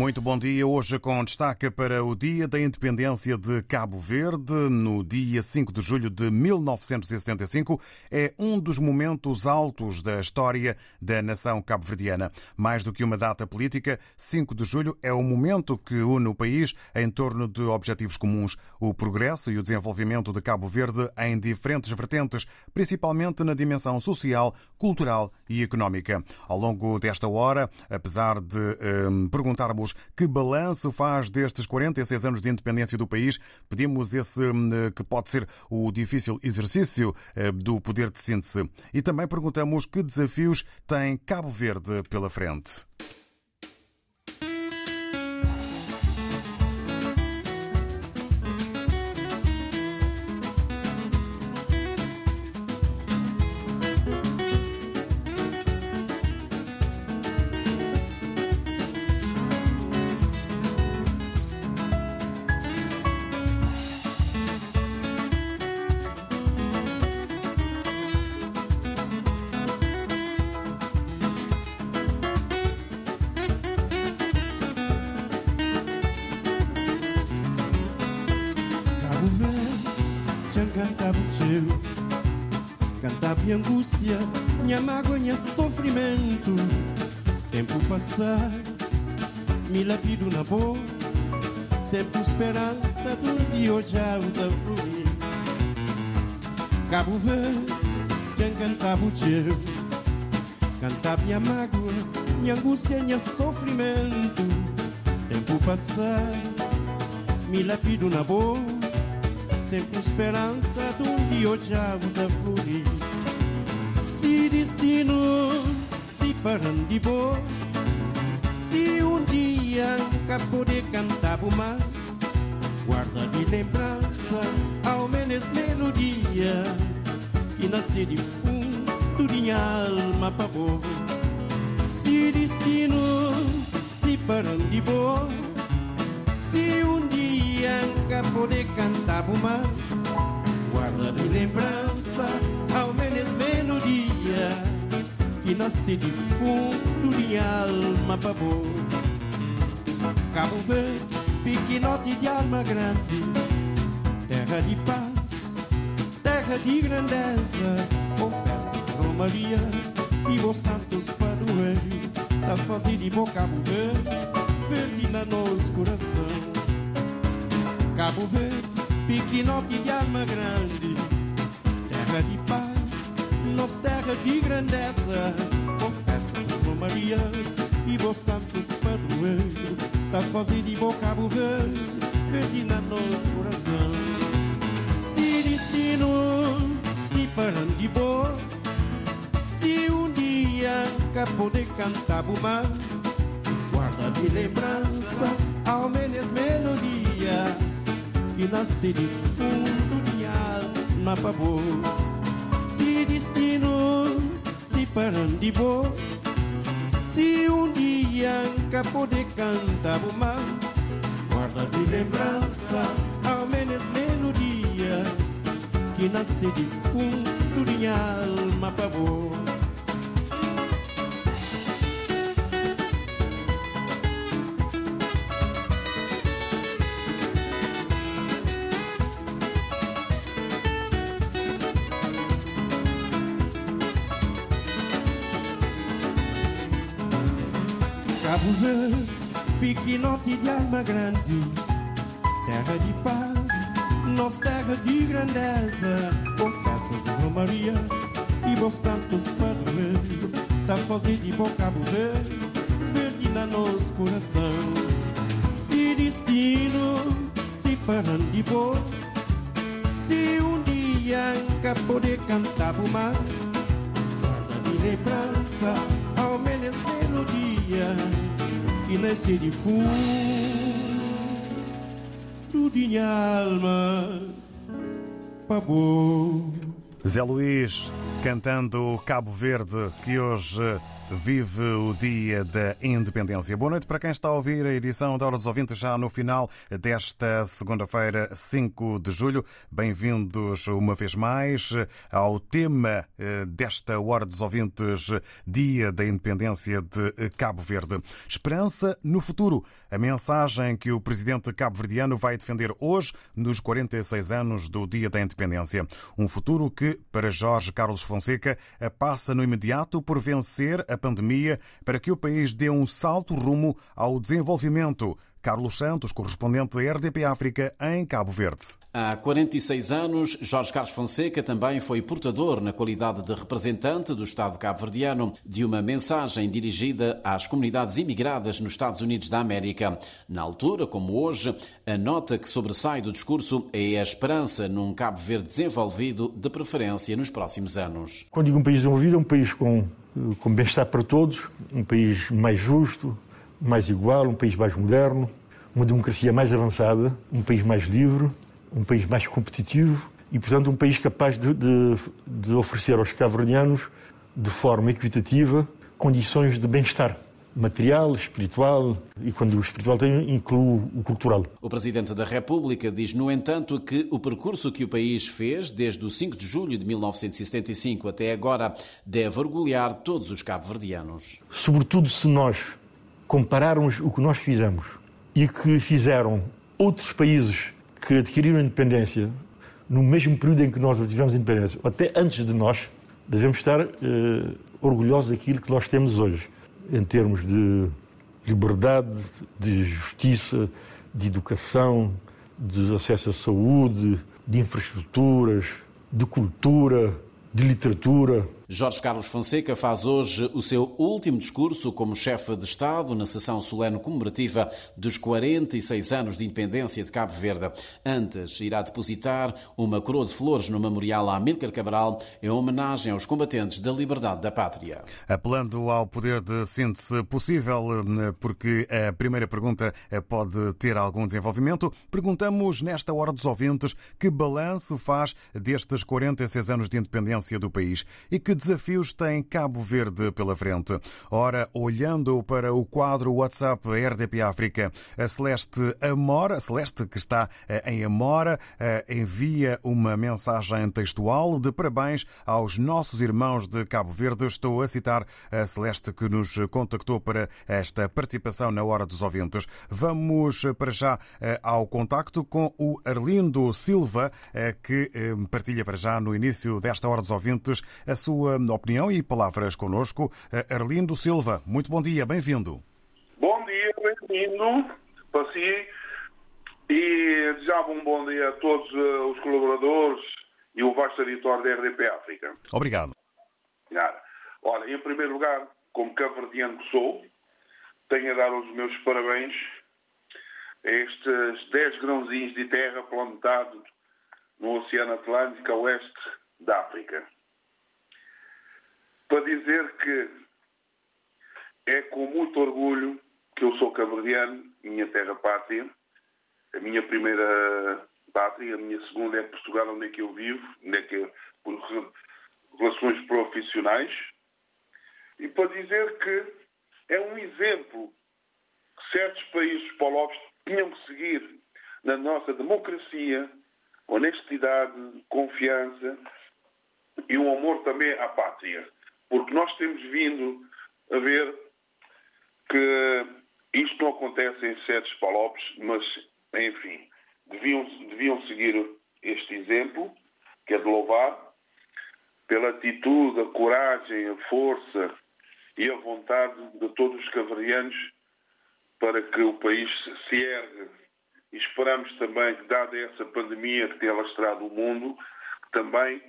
Muito bom dia. Hoje com destaque para o Dia da Independência de Cabo Verde, no dia 5 de julho de 1975. É um dos momentos altos da história da nação cabo-verdiana. Mais do que uma data política, 5 de julho é o momento que une o país em torno de objetivos comuns: o progresso e o desenvolvimento de Cabo Verde em diferentes vertentes, principalmente na dimensão social, cultural e económica. Ao longo desta hora, apesar de hum, perguntar que balanço faz destes 46 anos de independência do país. Pedimos esse hum, que pode ser o difícil exercício eh, do poder de síntese. E também perguntamos que desafios tem Cabo Verde pela frente. Minha sofrimento. Tempo passar, me lapido na boa, sempre esperança um dia hoje da fluir. Cabo Verde, quem cantava o teu, cantava minha mágoa, minha angústia, minha sofrimento. Tempo passar, me lapido na boa sempre esperança um dia hoje da florir. Destino se de boa, se um dia poder cantar mais, guarda de lembrança ao menos melodia que nasce de fundo de minha alma boa. Se destino se de boa, se um dia poder cantar mais Guarda de lembrança melodia Que nasce de fundo de alma para boa Cabo Verde, pequenote de alma grande Terra de paz, terra de grandeza Com festas, romaria e bons santos padroeiros Da fase de boa Cabo Verde Verde na nosso coração. Cabo Verde, pequenote de alma grande, terra de paz, nossa terra de grandeza, confessa com Maria e vos santos padroeiro, tá fazendo de bom Cabo Verde, verde na nosso coração. Se destino, se parando de boa, se um dia nunca poder cantar mais, guarda de lembrança, ao menos melodia que nasce de fundo de alma para boa. Destino se um dia nunca poder cantar mais, guarda de lembrança ao menos melodia que nasce de fundo de alma para pequenote de alma grande, terra de paz, nossa terra de grandeza, confessas de Romaria e bons santos padroeiros, tá fazendo de bom Cabo Verde, na nosso coração. Se destino parando de boa. Se um dia nunca poder cantar por mais, guarda de lembrança, ao menos melodia, que nasce de fundo de alma, pavor. Zé Luís cantando Cabo Verde, que hoje vive o dia da independência. Boa noite para quem está a ouvir a edição da Hora dos Ouvintes já no final desta segunda-feira, 5 de julho. Bem-vindos uma vez mais ao tema eh, desta Hora dos Ouvintes, Dia da Independência de Cabo Verde. Esperança no futuro. A mensagem que o presidente cabo-verdiano vai defender hoje, nos 46 anos do Dia da Independência. Um futuro que, para Jorge Carlos Fonseca, passa no imediato por vencer a pandemia para que o país dê um salto rumo ao desenvolvimento. Carlos Santos, correspondente da RDP África em Cabo Verde. Há 46 anos, Jorge Carlos Fonseca também foi portador, na qualidade de representante do Estado cabo-verdiano, de uma mensagem dirigida às comunidades imigradas nos Estados Unidos da América. Na altura, como hoje, a nota que sobressai do discurso é a esperança num Cabo Verde desenvolvido, de preferência nos próximos anos. Quando digo um país desenvolvido, é um país com, com bem-estar para todos, um país mais justo, mais igual, um país mais moderno, uma democracia mais avançada, um país mais livre, um país mais competitivo e, portanto, um país capaz de, de, de oferecer aos cabo-verdianos, de forma equitativa, condições de bem-estar material, espiritual e quando o espiritual tem, inclui o cultural. O Presidente da República diz, no entanto, que o percurso que o país fez desde o 5 de julho de 1975 até agora deve orgulhar todos os cabo-verdianos. Sobretudo se nós compararmos o que nós fizemos e que fizeram outros países que adquiriram a independência no mesmo período em que nós tivemos a independência, até antes de nós, devemos estar eh, orgulhosos daquilo que nós temos hoje, em termos de liberdade, de justiça, de educação, de acesso à saúde, de infraestruturas, de cultura, de literatura. Jorge Carlos Fonseca faz hoje o seu último discurso como chefe de Estado na sessão solene comemorativa dos 46 anos de independência de Cabo Verde. Antes, irá depositar uma coroa de flores no memorial a Amílcar Cabral em homenagem aos combatentes da liberdade da pátria. Apelando ao poder de síntese possível, porque a primeira pergunta pode ter algum desenvolvimento, perguntamos nesta hora dos ouvintes que balanço faz destes 46 anos de independência do país e que desafios tem Cabo Verde pela frente? Ora, olhando para o quadro WhatsApp RDP África, a Celeste Amora, Celeste que está eh, em Amora, eh, envia uma mensagem textual de parabéns aos nossos irmãos de Cabo Verde. Estou a citar a Celeste que nos contactou para esta participação na Hora dos Ouvintes. Vamos eh, para já ao contacto com o Arlindo Silva, que partilha para já no início desta Hora dos Ouvintes a sua sua opinião e palavras connosco. Eh, Arlindo Silva, muito bom dia, bem-vindo. Bom dia, bem-vindo para si e desejava um bom dia a todos eh, os colaboradores e o vasto editor da RDP África. Obrigado. Nada. Olha, em primeiro lugar, como caverdiano que sou, tenho a dar os meus parabéns a estes 10 grãozinhos de terra plantados no Oceano Atlântico a oeste da África para dizer que é com muito orgulho que eu sou cabrediano, minha terra pátria, a minha primeira pátria, a minha segunda é Portugal, onde é que eu vivo, onde é que eu, por relações profissionais, e para dizer que é um exemplo que certos países polovos tinham que seguir na nossa democracia, honestidade, confiança e um amor também à pátria. Porque nós temos vindo a ver que isto não acontece em certos palopes, mas, enfim, deviam, deviam seguir este exemplo, que é de louvar, pela atitude, a coragem, a força e a vontade de todos os cavarianos para que o país se ergue. E esperamos também que, dada essa pandemia que tem alastrado o mundo, também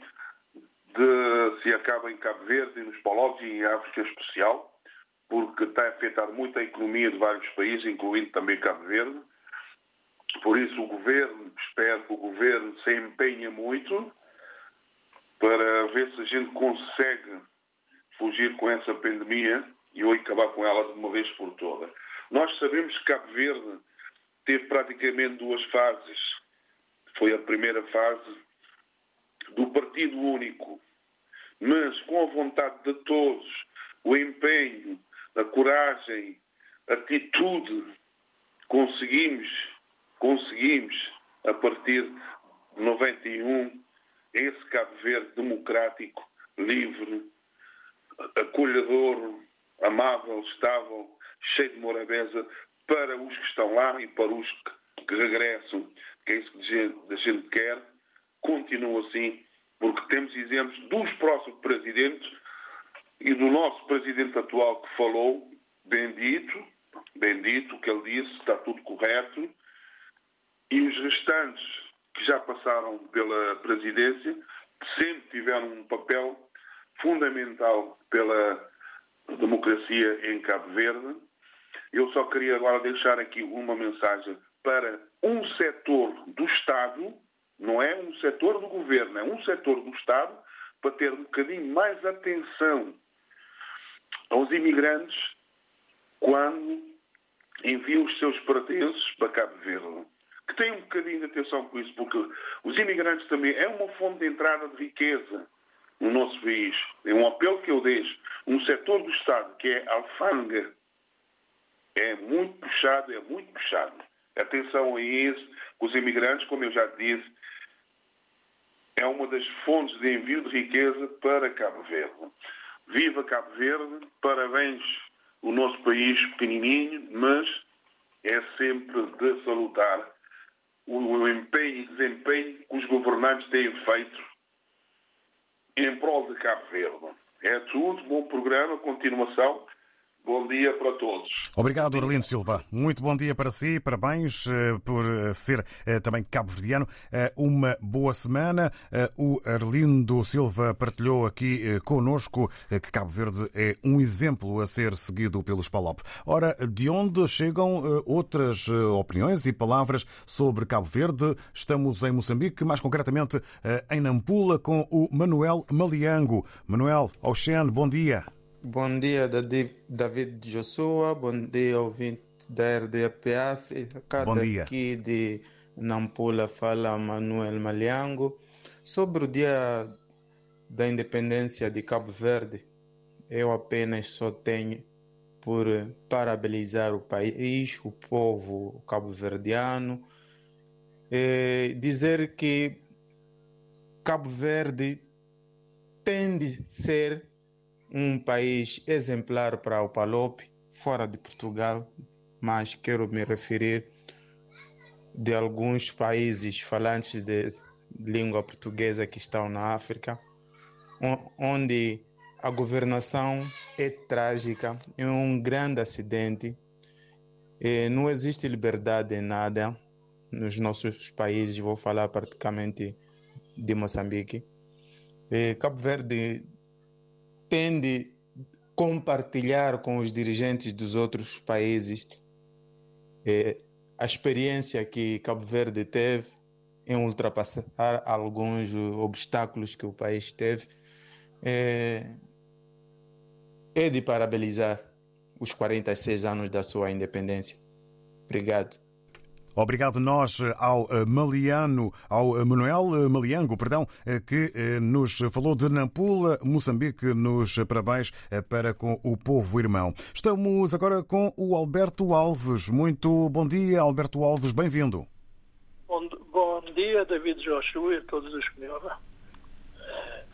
de, se acaba em Cabo Verde nos Polovos e em África especial, porque está a afetar muito a economia de vários países, incluindo também Cabo Verde. Por isso, o governo espero que o governo se empenhe muito para ver se a gente consegue fugir com essa pandemia e ou acabar com ela de uma vez por todas. Nós sabemos que Cabo Verde teve praticamente duas fases. Foi a primeira fase do Partido Único, mas com a vontade de todos, o empenho, a coragem, a atitude, conseguimos, conseguimos, a partir de 91, esse Cabo Verde democrático, livre, acolhedor, amável, estável, cheio de morabeza para os que estão lá e para os que regressam, que é isso que a gente quer, continua assim, porque temos exemplos dos próximos presidentes e do nosso presidente atual que falou, bendito, bendito, o que ele disse, está tudo correto, e os restantes que já passaram pela presidência sempre tiveram um papel fundamental pela democracia em Cabo Verde. Eu só queria agora deixar aqui uma mensagem para um setor do Estado, não é um setor do governo, é um setor do Estado, para ter um bocadinho mais atenção aos imigrantes quando enviam os seus pertences para Cabo Verde. Que tenham um bocadinho de atenção com isso, porque os imigrantes também é uma fonte de entrada de riqueza no nosso país. É um apelo que eu deixo. Um setor do Estado que é alfândega é muito puxado, é muito puxado. Atenção a isso, os imigrantes, como eu já disse, é uma das fontes de envio de riqueza para Cabo Verde. Viva Cabo Verde, parabéns o nosso país pequenininho, mas é sempre de salutar o empenho e desempenho que os governantes têm feito em prol de Cabo Verde. É tudo, bom programa, continuação. Bom dia para todos. Obrigado, Arlindo Silva. Muito bom dia para si. Parabéns uh, por uh, ser uh, também cabo-verdiano. uma boa semana. o Arlindo Silva partilhou aqui conosco que Cabo Verde é um exemplo a ser seguido pelos PALOP. Ora, de onde chegam outras opiniões e palavras sobre Cabo Verde? Estamos em Moçambique, mais concretamente em Nampula, com o Manuel Maliango. Manuel Oxen, bom dia. Bom dia, David Joshua. Bom dia, ouvinte da RDP África. Bom dia. Aqui de Nampula fala Manuel Maliango. Sobre o dia da independência de Cabo Verde, eu apenas só tenho por parabenizar o país, o povo cabo-verdiano, dizer que Cabo Verde tende a ser um país exemplar para o PALOP, fora de Portugal, mas quero me referir de alguns países falantes de língua portuguesa que estão na África, onde a governação é trágica, é um grande acidente, não existe liberdade em nada nos nossos países, vou falar praticamente de Moçambique. Cabo Verde tende compartilhar com os dirigentes dos outros países eh, a experiência que Cabo Verde teve em ultrapassar alguns obstáculos que o país teve. É, é de parabenizar os 46 anos da sua independência. Obrigado. Obrigado nós ao eh, Maliano, ao eh, Manuel eh, Maliango, perdão, que nos falou de Nampula, Moçambique, nos parabéns para com o povo irmão. Estamos agora com o Alberto Alves. Muito bom dia, Alberto Alves, bem-vindo. Bom, bom, dia, David Joshua e a todos os que me ouvem.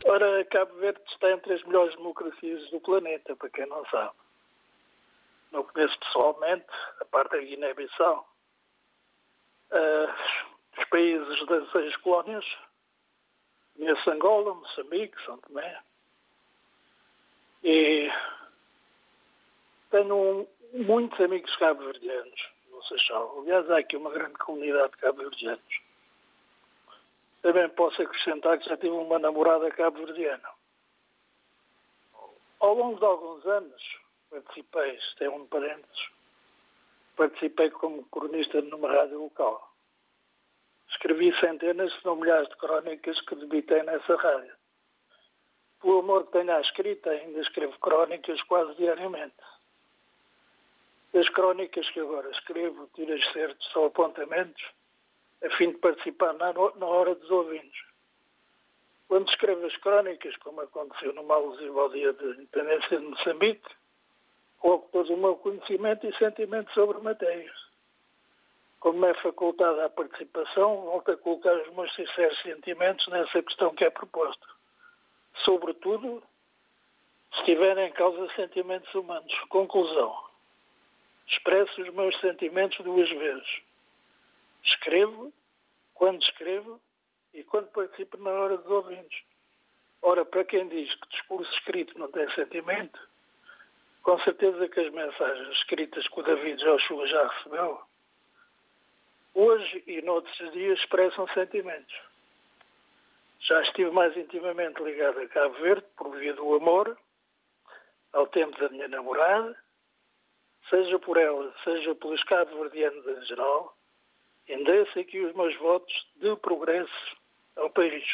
Ora, Cabo Verde está entre as melhores democracias do planeta, para quem não sabe. Não conheço pessoalmente, a parte da Guiné-Bissau uh, os países das ex-colónias, conheço Angola, Moçambique, São Tomé, e tenho um, muitos amigos cabo-verdianos no Seixal. Aliás, há aqui uma grande comunidade de cabo-verdianos. Também posso acrescentar que já tive uma namorada cabo-verdiana. Ao longo de alguns anos, participei, isto é um parênteses, participei como cronista numa rádio local. Escrevi centenas, se não milhares de crónicas que debitei nessa rádio. Pelo amor que tenho à escrita, ainda escrevo crónicas quase diariamente. As crónicas que agora escrevo, tiro excertos ou apontamentos, a fim de participar na, na hora dos ouvintes. Quando escrevo as crónicas, como aconteceu numa alusiva ao dia da independência de Moçambique, coloco todo o meu conhecimento e sentimento sobre matéria. Como é facultada a participação, volto a colocar os meus sinceros sentimentos nessa questão que é proposta. Sobretudo, se tiverem em causa sentimentos humanos. Conclusão. Expresso os meus sentimentos duas vezes. Escrevo, quando escrevo e quando participo na hora dos ouvintes. Ora, para quem diz que discurso escrito não tem sentimento, com certeza que as mensagens escritas que o David Joshua já recebeu, hoje e noutros dias expressam sentimentos. Já estive mais intimamente ligado a Cabo Verde por via do amor, ao tempo da minha namorada, seja por ela, seja pelos cabo-verdianos em geral, endereço aqui os meus votos de progresso ao país.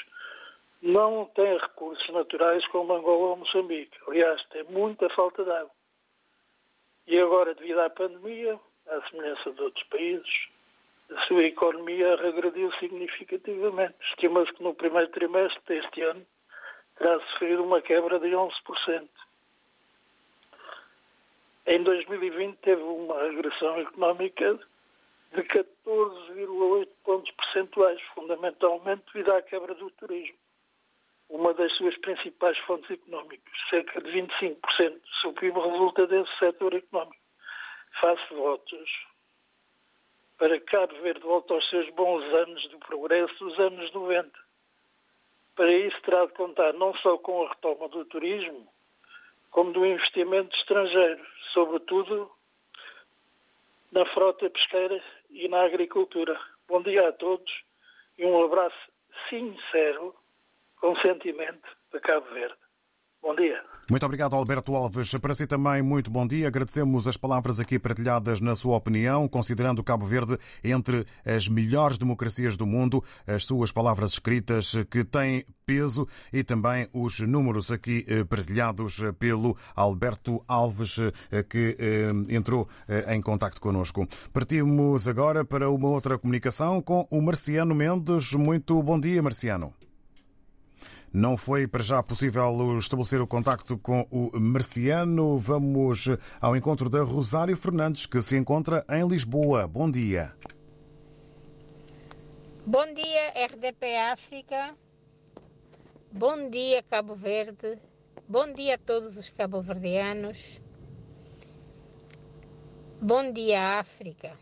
Não tem recursos naturais como Angola ou Moçambique. Aliás, tem muita falta de água. E agora, devido à pandemia, à semelhança de outros países, a sua economia regrediu significativamente. Estima-se que no primeiro trimestre deste ano terá sofrido uma quebra de 11%. Em 2020 teve uma regressão económica de 14,8 pontos percentuais, fundamentalmente devido à quebra do turismo, uma das suas principais fontes económicas. Cerca de 25% do seu PIB resulta desse setor económico. Faço votos para Cabo Verde volte aos seus bons anos de progresso dos anos 90. Para isso terá de contar não só com a retoma do turismo, como do investimento estrangeiro, sobretudo na frota pesqueira e na agricultura. Bom dia a todos e um abraço sincero, com sentimento, de Cabo Verde. Bom dia. Muito obrigado, Alberto Alves. Para si também, muito bom dia. Agradecemos as palavras aqui partilhadas na sua opinião, considerando Cabo Verde entre as melhores democracias do mundo, as suas palavras escritas que têm peso e também os números aqui eh, partilhados pelo Alberto Alves, eh, que eh, entrou em contato connosco. Partimos agora para uma outra comunicação com o Marciano Mendes. Muito bom dia, Marciano. Não foi para já possível estabelecer o contacto com o Marciano. Vamos ao encontro da Rosário Fernandes, que se encontra em Lisboa. Bom dia. Bom dia, RDP África. Bom dia, Cabo Verde. Bom dia a todos os cabo-verdianos. Bom dia, África.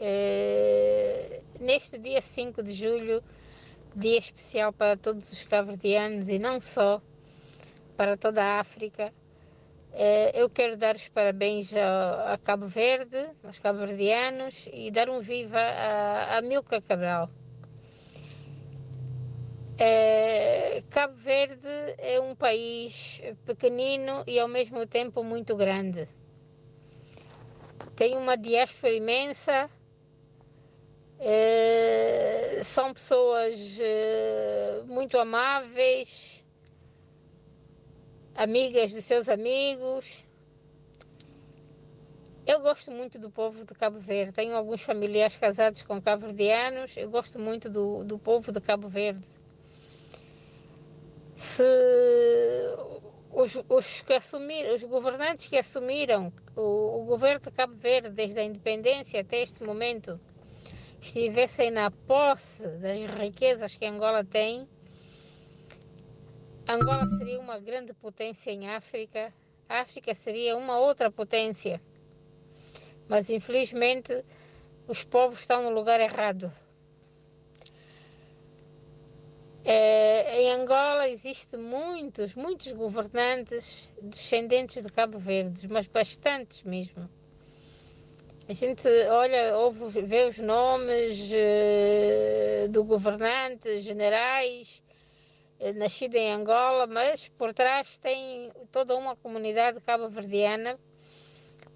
Uh, neste dia 5 de julho dia especial para todos os cabo-verdianos e não só, para toda a África. Eh, eu quero dar os parabéns a Cabo Verde, aos cabo-verdianos e dar um viva a, a Milka Cabral. Eh, Cabo Verde é um país pequenino e ao mesmo tempo muito grande. Tem uma diáspora imensa, Uh, são pessoas uh, muito amáveis, amigas dos seus amigos. Eu gosto muito do povo de Cabo Verde. Tenho alguns familiares casados com cabo-verdianos. Eu gosto muito do, do povo de Cabo Verde. Se os, os, que assumiram, os governantes que assumiram o, o governo de Cabo Verde desde a independência até este momento estivessem na posse das riquezas que Angola tem, Angola seria uma grande potência em África, a África seria uma outra potência. Mas infelizmente os povos estão no lugar errado. É, em Angola existem muitos, muitos governantes descendentes de Cabo Verde, mas bastantes mesmo. A gente olha, ouve, vê os nomes uh, do governante, generais, uh, nascido em Angola, mas por trás tem toda uma comunidade cabo-verdiana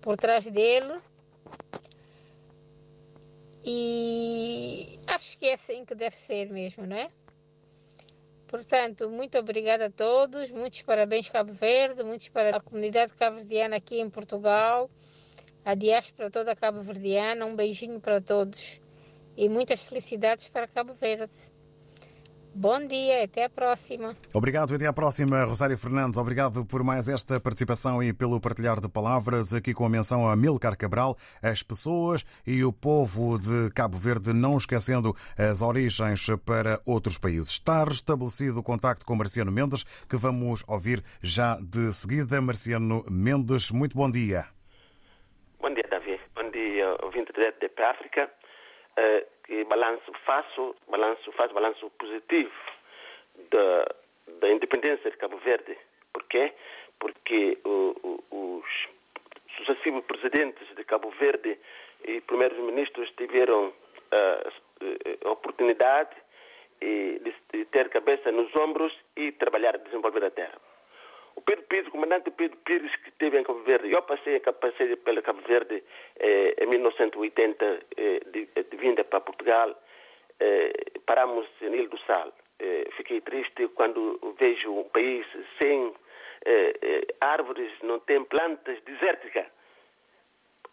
por trás dele. E acho acho que é assim que deve ser mesmo, não é? Portanto, muito obrigada a todos, muitos parabéns Cabo Verde, muitos para a comunidade cabo-verdiana aqui em Portugal, a diáspora toda cabo-verdiana, um beijinho para todos e muitas felicidades para Cabo Verde. Bom dia, até a próxima. Obrigado, até à próxima, Rosário Fernandes. Obrigado por mais esta participação e pelo partilhar de palavras aqui com a menção a Milcar Cabral, as pessoas e o povo de Cabo Verde, não esquecendo as origens para outros países. Está restabelecido o contacto com Marciano Mendes, que vamos ouvir já de seguida. Marciano Mendes, muito bom dia. Bom dia, Davi. Bom dia, ouvinte direto de África. Uh que balanço faço, balanço, faço balanço positivo da, da independência de Cabo Verde. Por quê? Porque uh, os sucessivos presidentes de Cabo Verde e primeiros ministros tiveram uh, a oportunidade de, de ter cabeça nos ombros e trabalhar a desenvolver a terra. O Pedro Pires, o comandante Pedro Pires, que esteve em Cabo Verde, eu passei, passei pela Cabo Verde eh, em 1980, eh, de, de, vinda para Portugal, eh, paramos em Ilha do Sal. Eh, fiquei triste quando vejo um país sem eh, eh, árvores, não tem plantas desérticas.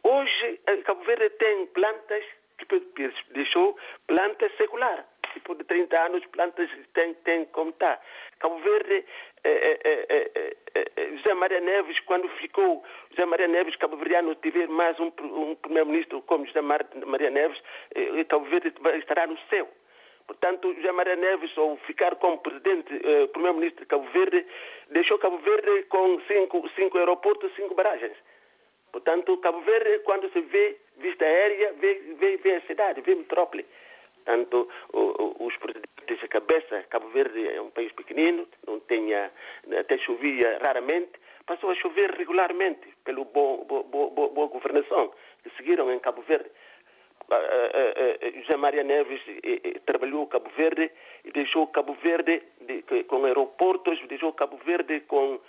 Hoje, Cabo Verde tem plantas que Pedro Pires deixou, plantas seculares tipo de 30 anos, plantas têm, têm como está. Cabo Verde, eh, eh, eh, José Maria Neves, quando ficou José Maria Neves, Cabo Verdeano, tiver mais um, um primeiro-ministro como José Maria Neves, Cabo Verde estará no céu. Portanto, José Maria Neves, ao ficar como presidente, primeiro-ministro de Cabo Verde, deixou Cabo Verde com cinco, cinco aeroportos, cinco barragens. Portanto, Cabo Verde, quando se vê vista aérea, vê, vê, vê a cidade, vê a metrópole. Portanto, os presidentes de cabeça, Cabo Verde é um país pequenino, não tinha, até chovia raramente, passou a chover regularmente pela boa, boa, boa, governação que seguiram em Cabo Verde. José Maria Neves trabalhou Cabo Verde e deixou Cabo Verde com aeroportos, deixou Cabo Verde com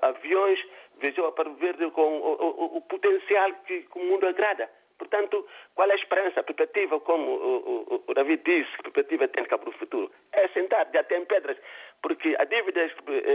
aviões, deixou Cabo Verde com o, potencial que o mundo agrada. Portanto, qual é a esperança, a perspectiva, como o, o, o David disse, a perspectiva tem Cabo do futuro? É sentar, já tem pedras, porque a dívida,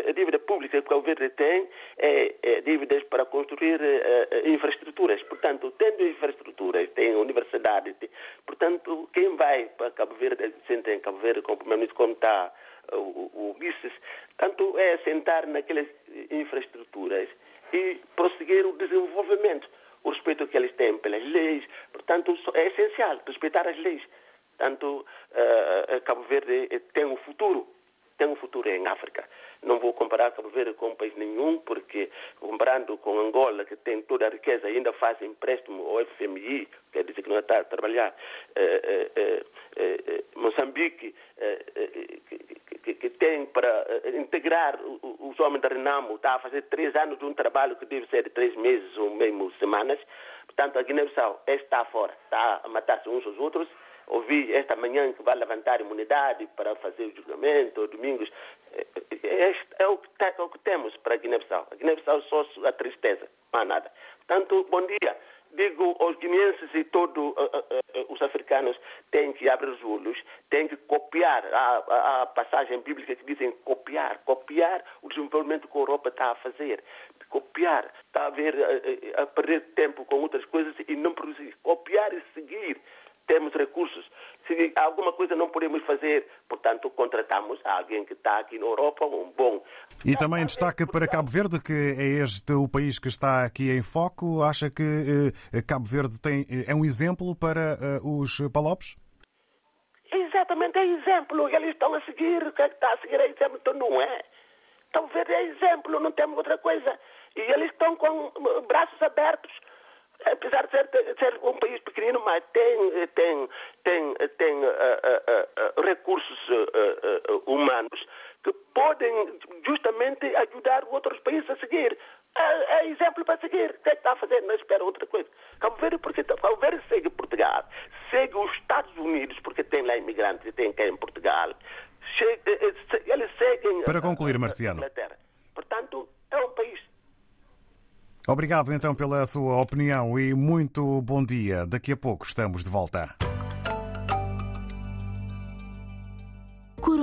a dívida pública que o governo tem é, é dívidas para construir é, infraestruturas. Portanto, tendo infraestruturas, tem universidade, tem, portanto, quem vai para Cabo Verde, senta em Cabo Verde, como primeiro-ministro, como está o, Ulisses, tanto é sentar naquelas infraestruturas e prosseguir o desenvolvimento o respeito que eles têm pelas leis. Portanto, é essencial respeitar as leis. Portanto, uh, Cabo Verde tem um futuro, tem um futuro em África. Não vou comparar Cabo Verde com um país nenhum, porque comparando com Angola, que tem toda a riqueza, ainda faz empréstimo ao FMI, quer dizer que não está a trabalhar, eh, eh, eh, Moçambique, que, que, tem para integrar os homens da Renamo, está a fazer três anos de um trabalho que deve ser de três meses ou mesmo semanas. Portanto, a Guiné-Bissau está fora, está a matar-se uns aos outros ouvi esta manhã que vai levantar imunidade para fazer o julgamento, domingos. Este é o que, é o que temos para a Guiné-Bissau. A Guiné-Bissau só a tristeza, há nada. Portanto, bom dia. Digo aos guineenses e todos uh, uh, uh, os africanos têm que abrir os olhos, têm que copiar a, a, a, passagem bíblica que dizem copiar, copiar o desenvolvimento que a Europa está a fazer, copiar, está a, ver, a perder tempo com outras coisas e não produzir, copiar e seguir temos recursos. Se alguma coisa não podemos fazer, portanto, contratamos alguém que está aqui na Europa, um bom. E também destaca para Cabo Verde, que é este o país que está aqui em foco. Acha que eh, Cabo Verde tem, é um exemplo para eh, os palopes? Exatamente, é exemplo. Eles estão a seguir, o que é que está a seguir é exemplo, então não é. Cabo Verde é exemplo, não temos outra coisa. E eles estão com braços abertos apesar de ser, ser, um país pequenino, mas tem, tem, tem, tem uh, uh, uh, recursos humanos que podem justamente ajudar outros países a seguir. É, é exemplo para seguir. O que é que está a fazer? Não espera outra coisa. Cabo Verde, porque Cabo Verde segue Portugal, segue os Estados Unidos, porque tem lá imigrantes e tem cá em Portugal. eles seguem. Para concluir, Marciano é um país Obrigado então pela sua opinião e muito bom dia. Daqui a pouco estamos de volta.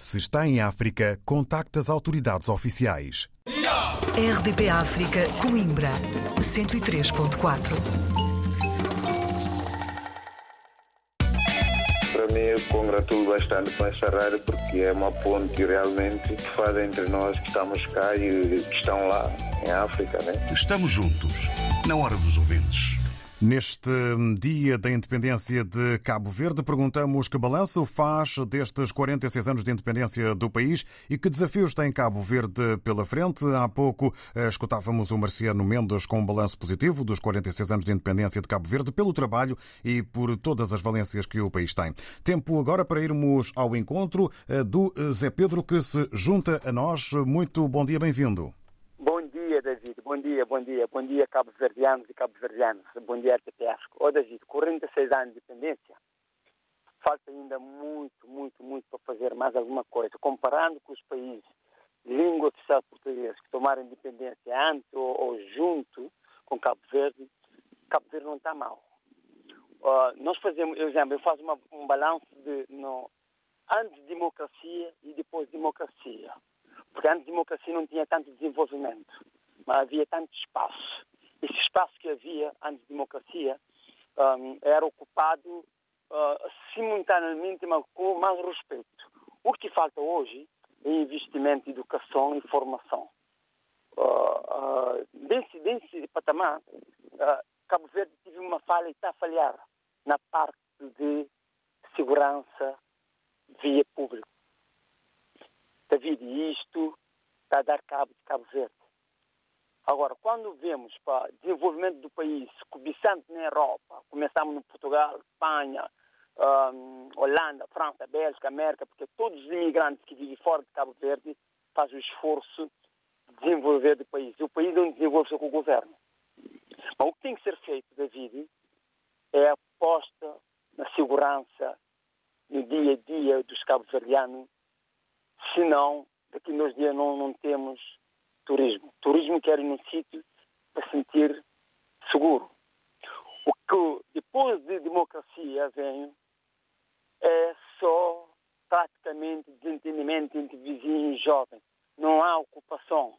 Se está em África, contacte as autoridades oficiais. RDP África, Coimbra, 103.4. Para mim, eu congratulo bastante com essa rádio porque é uma ponte realmente que faz entre nós que estamos cá e que estão lá em África, né? Estamos juntos, na hora dos ouvintes. Neste dia da independência de Cabo Verde, perguntamos que balanço faz destes 46 anos de independência do país e que desafios tem Cabo Verde pela frente. Há pouco eh, escutávamos o Marciano Mendes com um balanço positivo dos 46 anos de independência de Cabo Verde pelo trabalho e por todas as valências que o país tem. Tempo agora para irmos ao encontro eh, do Zé Pedro que se junta a nós. Muito bom dia, bem-vindo. Bom dia. Bom dia, bom dia. Cabo Verdeanos e Cabo Verdeanos. Bom dia, RTPF. Ô, David, 46 anos de independência. Falta ainda muito, muito, muito para fazer mais alguma coisa. Comparando com os países língua oficial portuguesa que tomaram independência antes ou, ou junto com Cabo Verde, Cabo Verde não está mal. Uh, nós fazemos, por exemplo, eu faço uma, um balanço de no, antes de democracia e depois de democracia. Porque antes de democracia não tinha tanto desenvolvimento, havia tanto espaço. Esse espaço que havia antes de democracia um, era ocupado uh, simultaneamente, com mais respeito. O que falta hoje é investimento em educação e formação. Uh, uh, desse, desse patamar, Cabo Verde teve uma falha e está a falhar na parte de segurança via público. David, isto está a dar cabo de Cabo Verde. Agora, quando vemos para desenvolvimento do país, cobiçando na Europa, começamos no Portugal, Espanha, um, Holanda, França, Bélgica, América, porque todos os imigrantes que vivem fora de Cabo Verde fazem o esforço de desenvolver o país. E o país não desenvolve-se com o governo. Mas o que tem que ser feito, David, é a aposta na segurança no dia a dia dos cabo-verdianos senão daqui nos dias não, não temos turismo. Turismo quer ir num sítio para sentir seguro. O que depois de democracia vem é só praticamente desentendimento entre vizinhos jovens. Não há ocupação.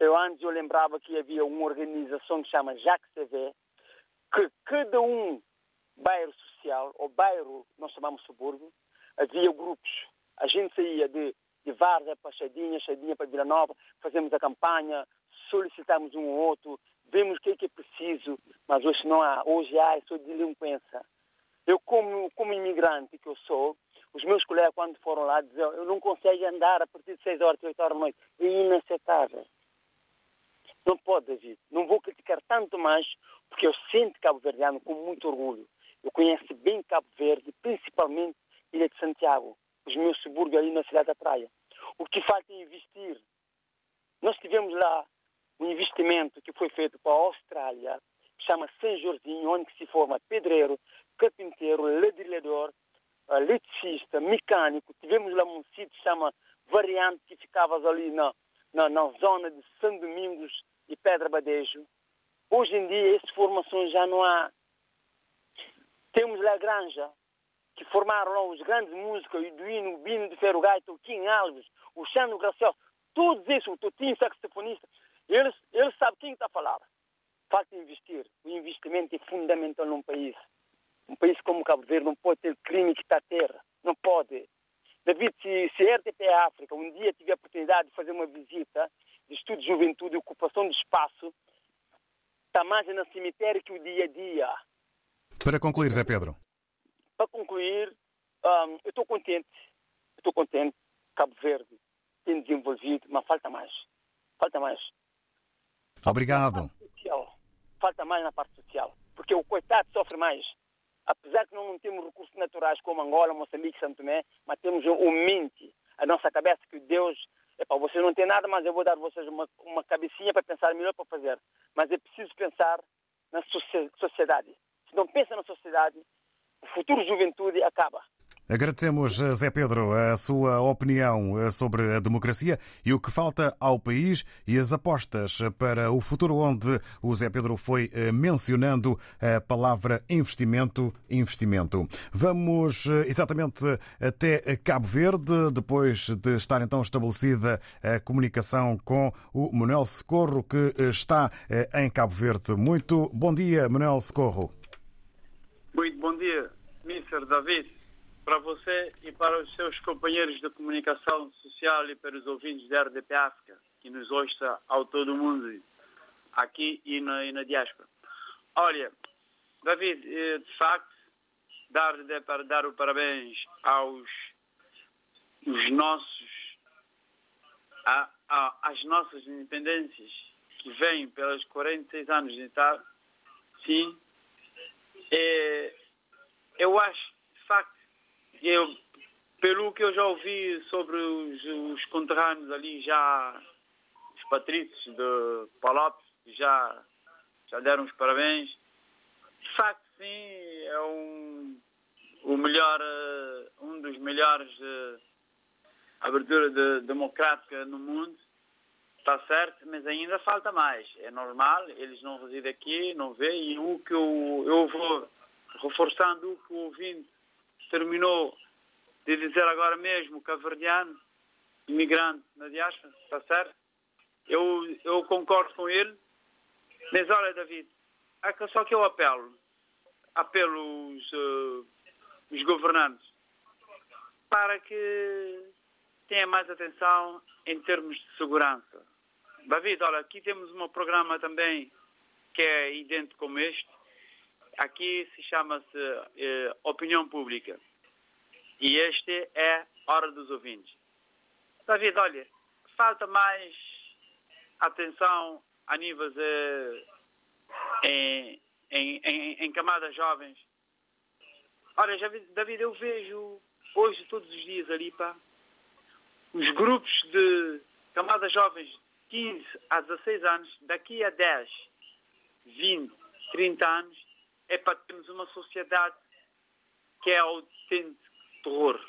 Eu antes eu lembrava que havia uma organização que chama Jacques CV, que cada um bairro social, ou bairro, nós chamamos subúrbio, havia grupos. A gente saía de de Várzea para Chadinha, Chadinha para Vila Nova, fazemos a campanha, solicitamos um ou outro, vemos o que é, que é preciso, mas hoje não há. Hoje há, só delinquência. Eu, como, como imigrante que eu sou, os meus colegas, quando foram lá, diziam eu não consigo andar a partir de 6 horas, 8 horas da noite. É inaceitável. Não pode, David. Não vou criticar tanto mais, porque eu sinto Cabo Verdeano com muito orgulho. Eu conheço bem Cabo Verde, principalmente Ilha de Santiago os meus subúrbios ali na cidade da praia. O que falta é investir. Nós tivemos lá um investimento que foi feito para a Austrália, que chama São Jorginho, onde se forma pedreiro, carpinteiro, ladrilhador, eletricista, mecânico. Tivemos lá um sítio que chama Variante, que ficava ali na, na, na zona de São Domingos e Pedra Badejo. Hoje em dia, essas formações já não há. Temos lá a Granja, que formaram lá os grandes músicos, o Duino, o Bino de Ferro Gaita, o Kim Alves, o Xandro Graciel, todos esses, o Totinho, saxofonista, eles, eles sabem quem está a falar. Falta investir. O investimento é fundamental num país. Um país como Cabo Verde não pode ter crime que está a terra. Não pode. David, se, se a RTP África um dia tiver a oportunidade de fazer uma visita de estudo de juventude e ocupação de espaço, está mais no cemitério que o dia a dia. Para concluir, Zé Pedro. Para concluir, um, eu estou contente, estou contente, Cabo Verde tem desenvolvido, mas falta mais. Falta mais. Obrigado. Falta mais na parte social. Falta mais na parte social. Porque o coitado sofre mais. apesar que nós não temos recursos naturais como Angola, Moçambique, Santo Tomé, mas temos o mente, a nossa cabeça que Deus, epa, vocês não têm nada, mas eu vou dar vocês uma, uma cabecinha para pensar melhor para fazer. Mas é preciso pensar na sociedade. Se não pensa na sociedade, o futuro juventude acaba. Agradecemos, Zé Pedro, a sua opinião eh, sobre a democracia e o que falta ao país e as apostas para o futuro, onde o Zé Pedro foi eh, mencionando a palavra investimento, investimento. Vamos eh, exatamente até Cabo Verde, depois de estar então estabelecida a comunicação com o Manuel Socorro, que está em Cabo Verde. Muito bom dia, Manuel Socorro. Muito bom dia, Mr. David para você e para os seus companheiros de comunicação social e para os ouvintes da RDP África, que nos ouça ao todo o mundo, aqui e na, e na diáspora. Olha, David, eh, de facto, dar, para dar o parabéns aos os nossos, a, a, às nossas independências que vêm pelos 46 anos de idade, sim, é, eu acho, eu, pelo que eu já ouvi sobre os, os conterrâneos ali, já os patrícios de Palopes já, já deram os parabéns. De facto, sim, é um, o melhor, eh, um dos melhores uh, abertura de, democrática no mundo. Está certo, mas ainda falta mais. É normal, eles não residem aqui, não vê, e o que eu, eu vou reforçando o que o ouvinte terminou de dizer agora mesmo caverdiano, imigrante na diáspora, está certo? Eu, eu concordo com ele, mas olha, David, é só que eu apelo, apelo os, uh, os governantes para que tenham mais atenção em termos de segurança. David, olha, aqui temos um programa também que é idêntico como este, Aqui se chama-se eh, Opinião Pública. E este é Hora dos Ouvintes. David, olha, falta mais atenção a níveis em, em, em, em, camadas jovens. Olha, já, David, eu vejo hoje, todos os dias ali, pá, os grupos de camadas jovens de 15 a 16 anos, daqui a 10, 20, 30 anos, é para termos uma sociedade que é autêntico terror.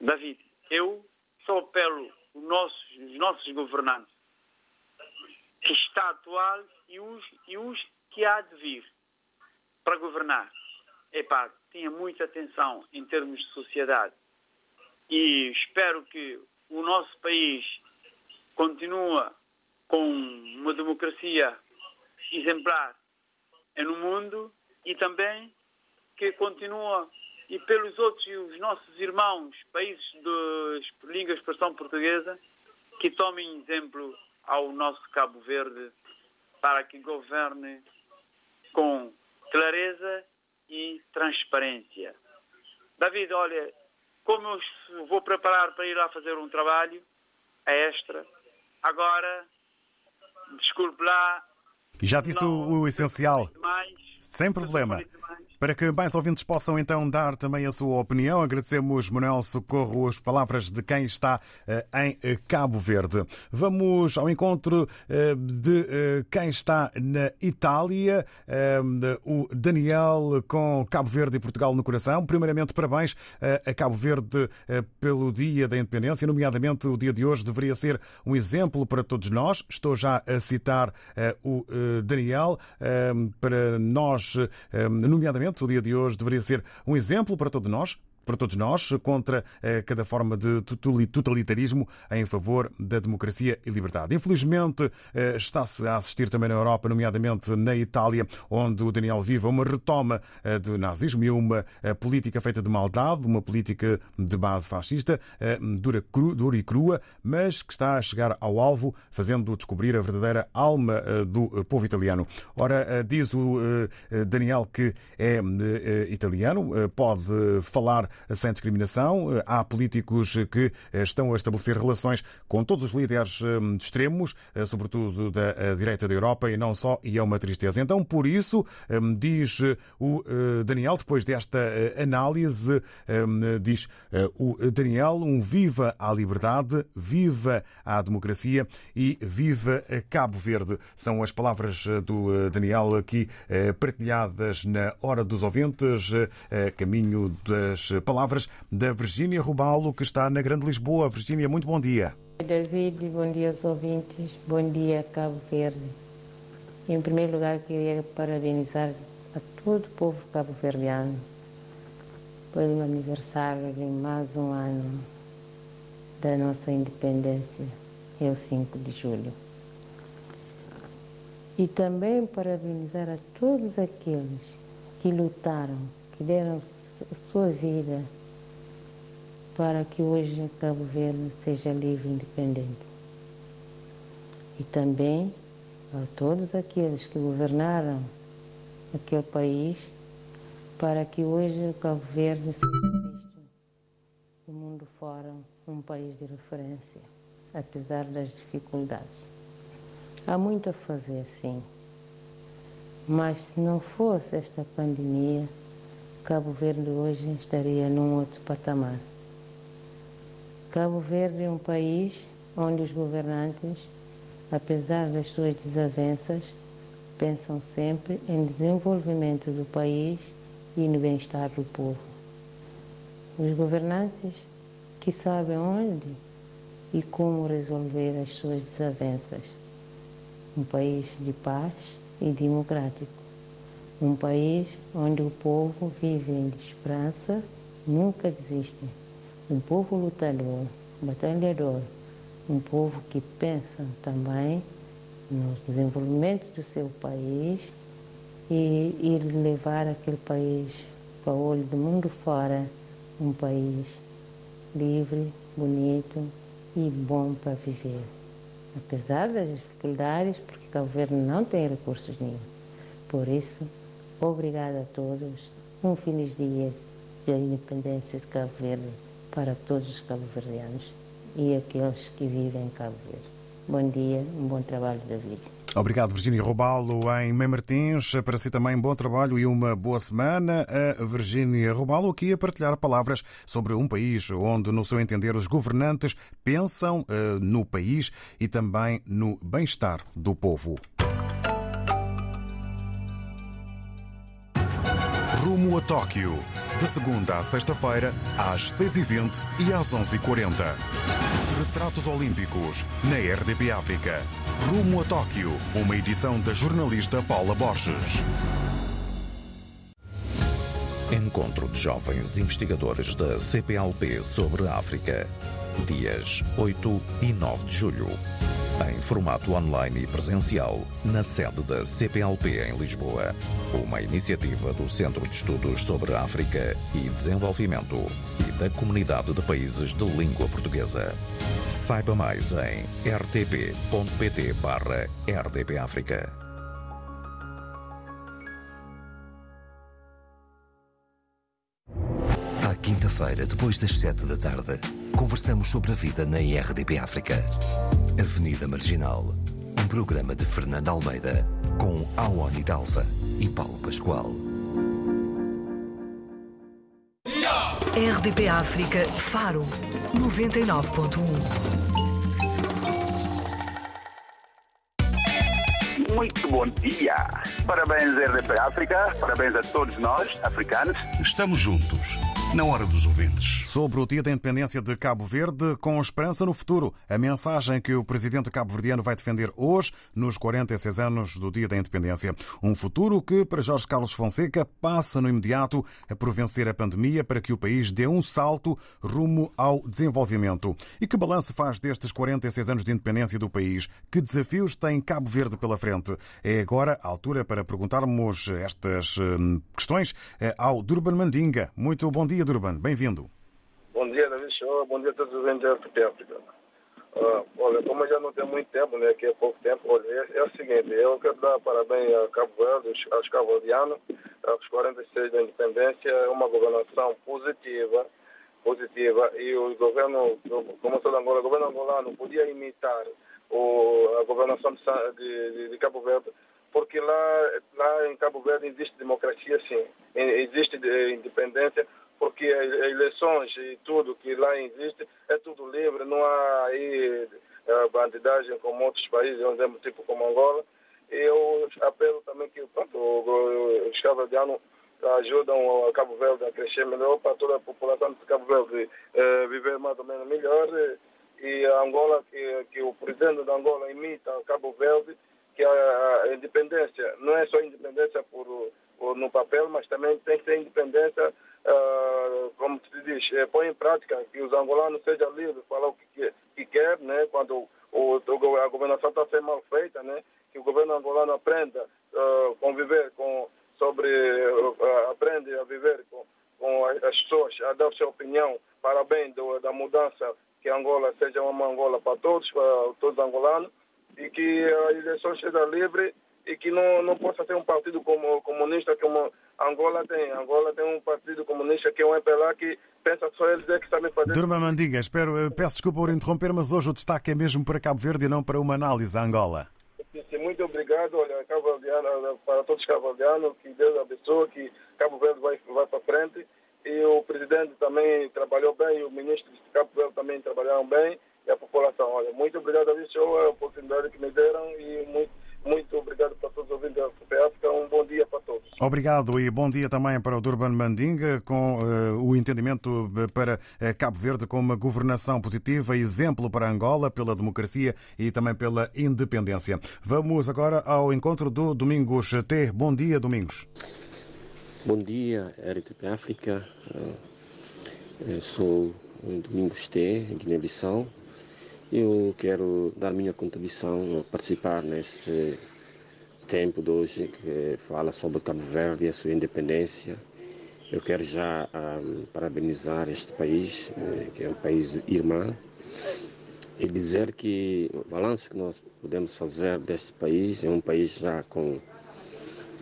David, eu só apelo os nossos, os nossos governantes que está atual e os, e os que há de vir para governar. Epá, tenha muita atenção em termos de sociedade e espero que o nosso país continue com uma democracia exemplar no mundo e também que continua e pelos outros e os nossos irmãos países de língua e expressão portuguesa que tomem exemplo ao nosso Cabo Verde para que governe com clareza e transparência. David, olha, como eu vou preparar para ir lá fazer um trabalho extra, agora, desculpe lá, já disse o, o essencial. Sem problema. Para que mais ouvintes possam então dar também a sua opinião, agradecemos, Manuel Socorro, as palavras de quem está eh, em eh, Cabo Verde. Vamos ao encontro eh, de quem está na Itália, o Daniel com Cabo Verde e Portugal no coração. Primeiramente, parabéns a Cabo Verde pelo Dia da Independência, nomeadamente o dia de hoje deveria ser um exemplo para todos nós. Estou já a citar o Daniel para nós, nomeadamente o dia de hoje deveria ser um exemplo para todos nós, para todos nós, contra eh, cada forma de totalitarismo em favor da democracia e liberdade. Infelizmente, eh, está-se a assistir também na Europa, nomeadamente na Itália, onde o Daniel vive uma retoma eh, do nazismo e uma política feita de maldade, uma política de base fascista, dura, cru, dura e crua, mas que está a chegar ao alvo, fazendo descobrir a verdadeira alma do povo italiano. Ora, diz o Daniel que é italiano, pode falar sem discriminação. Há políticos que estão a estabelecer relações com todos os líderes extremos, sobretudo da direita da Europa e não só, e é uma tristeza. Então, por isso, diz o Daniel, depois desta análise, diz o Daniel, um viva à liberdade, viva à democracia e viva Cabo Verde. São as palavras do Daniel aqui partilhadas na Hora dos Ouvintes, caminho das palavras da Virgínia Rubalo, que está na Grande Lisboa. Virgínia, muito bom dia. David, bom dia aos ouvintes, bom dia Cabo Verde. Em primeiro lugar, queria parabenizar a todo o povo cabo-verdiano pelo aniversário de mais um ano da nossa independência, é o 5 de julho. E também parabenizar a todos aqueles que lutaram, que deram sua vida para que hoje Cabo Verde seja livre e independente. E também a todos aqueles que governaram aquele país para que hoje Cabo Verde seja visto no mundo fora um país de referência, apesar das dificuldades. Há muito a fazer, sim. Mas se não fosse esta pandemia, Cabo Verde hoje estaria num outro patamar. Cabo Verde é um país onde os governantes, apesar das suas desavenças, pensam sempre em desenvolvimento do país e no bem-estar do povo. Os governantes que sabem onde e como resolver as suas desavenças um país de paz e democrático, um país onde o povo vive em esperança, nunca desiste, um povo lutador, batalhador, um povo que pensa também no desenvolvimento do seu país e, e levar aquele país para o olho do mundo fora, um país livre, bonito e bom para viver apesar das dificuldades, porque Cabo Verde não tem recursos nenhum. Por isso, obrigada a todos. Um feliz dia da independência de Cabo Verde para todos os cabo-verdianos e aqueles que vivem em Cabo Verde. Bom dia, um bom trabalho, David. Obrigado, Virgínia Robalo, em Mãe Martins. Para si também, bom trabalho e uma boa semana. A Virgínia Robalo aqui a partilhar palavras sobre um país onde, no seu entender, os governantes pensam uh, no país e também no bem-estar do povo. Rumo a Tóquio. De segunda a sexta-feira, às 6h20 e às 11h40. Retratos Olímpicos, na RDP África. Rumo a Tóquio, uma edição da jornalista Paula Borges. Encontro de jovens investigadores da CPLP sobre a África. Dias 8 e 9 de julho. Em formato online e presencial, na sede da CPLP em Lisboa. Uma iniciativa do Centro de Estudos sobre África e Desenvolvimento e da Comunidade de Países de Língua Portuguesa. Saiba mais em rtp.pt quinta-feira, depois das sete da tarde, conversamos sobre a vida na RDP África. Avenida Marginal, um programa de Fernando Almeida, com Awani Dalva e Paulo Pascoal. RDP África Faro 99.1 Muito bom dia. Parabéns, RDP África. Parabéns a todos nós, africanos. Estamos juntos, na hora dos ouvintes. Sobre o dia da independência de Cabo Verde, com esperança no futuro. A mensagem que o presidente cabo-verdiano vai defender hoje, nos 46 anos do dia da independência. Um futuro que, para Jorge Carlos Fonseca, passa no imediato por vencer a pandemia para que o país dê um salto rumo ao desenvolvimento. E que balanço faz destes 46 anos de independência do país? Que desafios tem Cabo Verde pela frente? É agora a altura para perguntarmos estas hum, questões eh, ao Durban Mandinga. Muito bom dia, Durban. Bem-vindo. Bom dia, David Show. Bom dia a todos os da RTP África. Ah, olha, como eu já não tenho muito tempo, né, que é pouco tempo, olha, é, é, o seguinte, eu quero dar parabéns a Cabo Verde, aos cabo-verdianos, aos 46 da independência, é uma governação positiva, positiva, e o governo, como sou de Angola, o governo angolano podia imitar o, a governação de, de, de Cabo Verde, porque lá, lá em Cabo Verde existe democracia, sim, existe independência, porque as eleições e tudo que lá existe é tudo livre, não há aí uh, bandidagem como outros países, um exemplo tipo como Angola. Eu apelo também que pronto, os cabo-verdianos ajudam a Cabo Verde a crescer melhor para toda a população de Cabo Verde uh, viver mais ou menos melhor. E a Angola, que, que o presidente da Angola imita Cabo Verde, que a, independência não é só independência por, por, no papel, mas também tem que ser independência uh, como se diz, eh, põe em prática que os angolanos sejam livres, falar o que, que quer, né? quando o, a governação está sendo mal feita, né? que o governo angolano aprenda a uh, conviver com, sobre, uh, aprende a viver com, com as pessoas, a dar sua opinião para bem do, da mudança, que Angola seja uma Angola para todos, para todos os angolanos, e que a eleição seja livre e que não, não possa ter um partido como comunista como Angola tem. Angola tem um partido comunista que é um MPLA que pensa que só eles é que sabem fazer. Durma Mandinga, espero, eh, peço desculpa por interromper, mas hoje o destaque é mesmo para Cabo Verde e não para uma análise a Angola. Muito obrigado olha, Cabo para todos os cabo-verdianos, que Deus abençoe, que Cabo Verde vai, vai para frente. E o presidente também trabalhou bem, e o ministro de Cabo Verde também trabalharam bem, e a população. Olha, muito obrigado a a oportunidade que me deram e muito muito obrigado para todos os ouvintes da CP África. Um bom dia para todos. Obrigado e bom dia também para o Durban Mandinga, com uh, o entendimento eh, para uh, Cabo Verde como uma governação positiva, exemplo para Angola pela democracia e também pela independência. Vamos agora ao encontro do Domingos T. Bom dia, Domingos. Bom dia, RTP África. Eu sou o Domingos T, Guiné-Bissau. Eu quero dar minha contribuição, participar nesse tempo de hoje que fala sobre Cabo Verde e a sua independência. Eu quero já um, parabenizar este país, eh, que é um país irmão, e dizer que o balanço que nós podemos fazer deste país é um país já com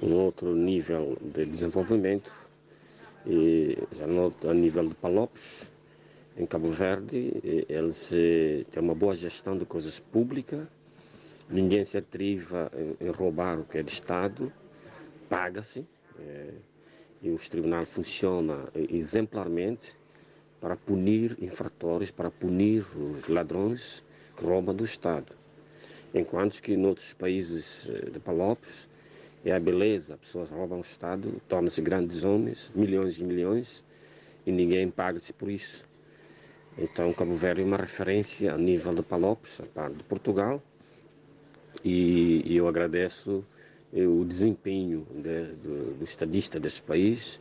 um outro nível de desenvolvimento, e já não a nível de Palopes, em Cabo Verde, eles têm uma boa gestão de coisas públicas, ninguém se atriva em, roubar o que é de Estado, paga-se, é, e os tribunais funcionam exemplarmente para punir infratores, para punir os ladrões que roubam do Estado. Enquanto que em outros países eh, de Palopes é a beleza, pessoas roubam o Estado, tornam-se grandes homens, milhões e milhões, e ninguém paga-se por isso. Então, Cabo Verde é uma referência a nível de Palopes, a parte de Portugal, e, eu agradeço eh, o desempenho de, do, do, estadista desse país.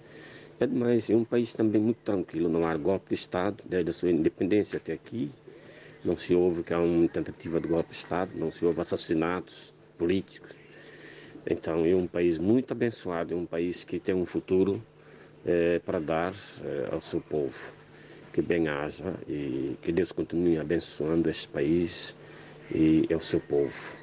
Ademais, é um país também muito tranquilo, não há golpe de Estado, desde a sua independência até aqui. Não se ouve que há uma tentativa de golpe de Estado, não se ouve assassinatos políticos. Então, é um país muito abençoado, é um país que tem um futuro é, para dar é, ao seu povo que bem haja e que Deus continue abençoando este país e o seu povo.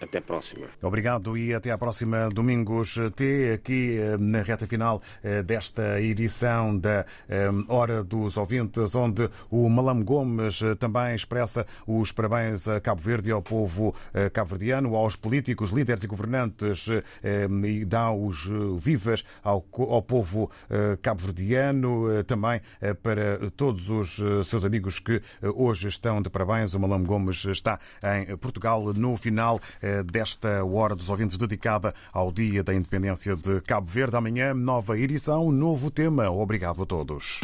até próxima. Obrigado e até à próxima, Domingos T, aqui eh, na reta final eh, desta edição da eh, Hora dos Ouvintes, onde o Malam Gomes também expressa os parabéns a Cabo Verde e ao povo cabo-verdiano, aos políticos, líderes e governantes e dá os vivas ao, povo cabo-verdiano, também para todos os seus amigos que hoje estão de parabéns. O Malam Gomes está em Portugal no final desta Hora dos Ouvintes dedicada ao Dia da Independência de Cabo Verde. Amanhã, nova edição, novo tema. Obrigado a todos.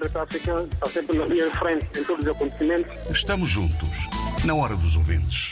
Está sempre na linha de frente em todos os acontecimentos. Estamos juntos, na Hora dos Ouvintes.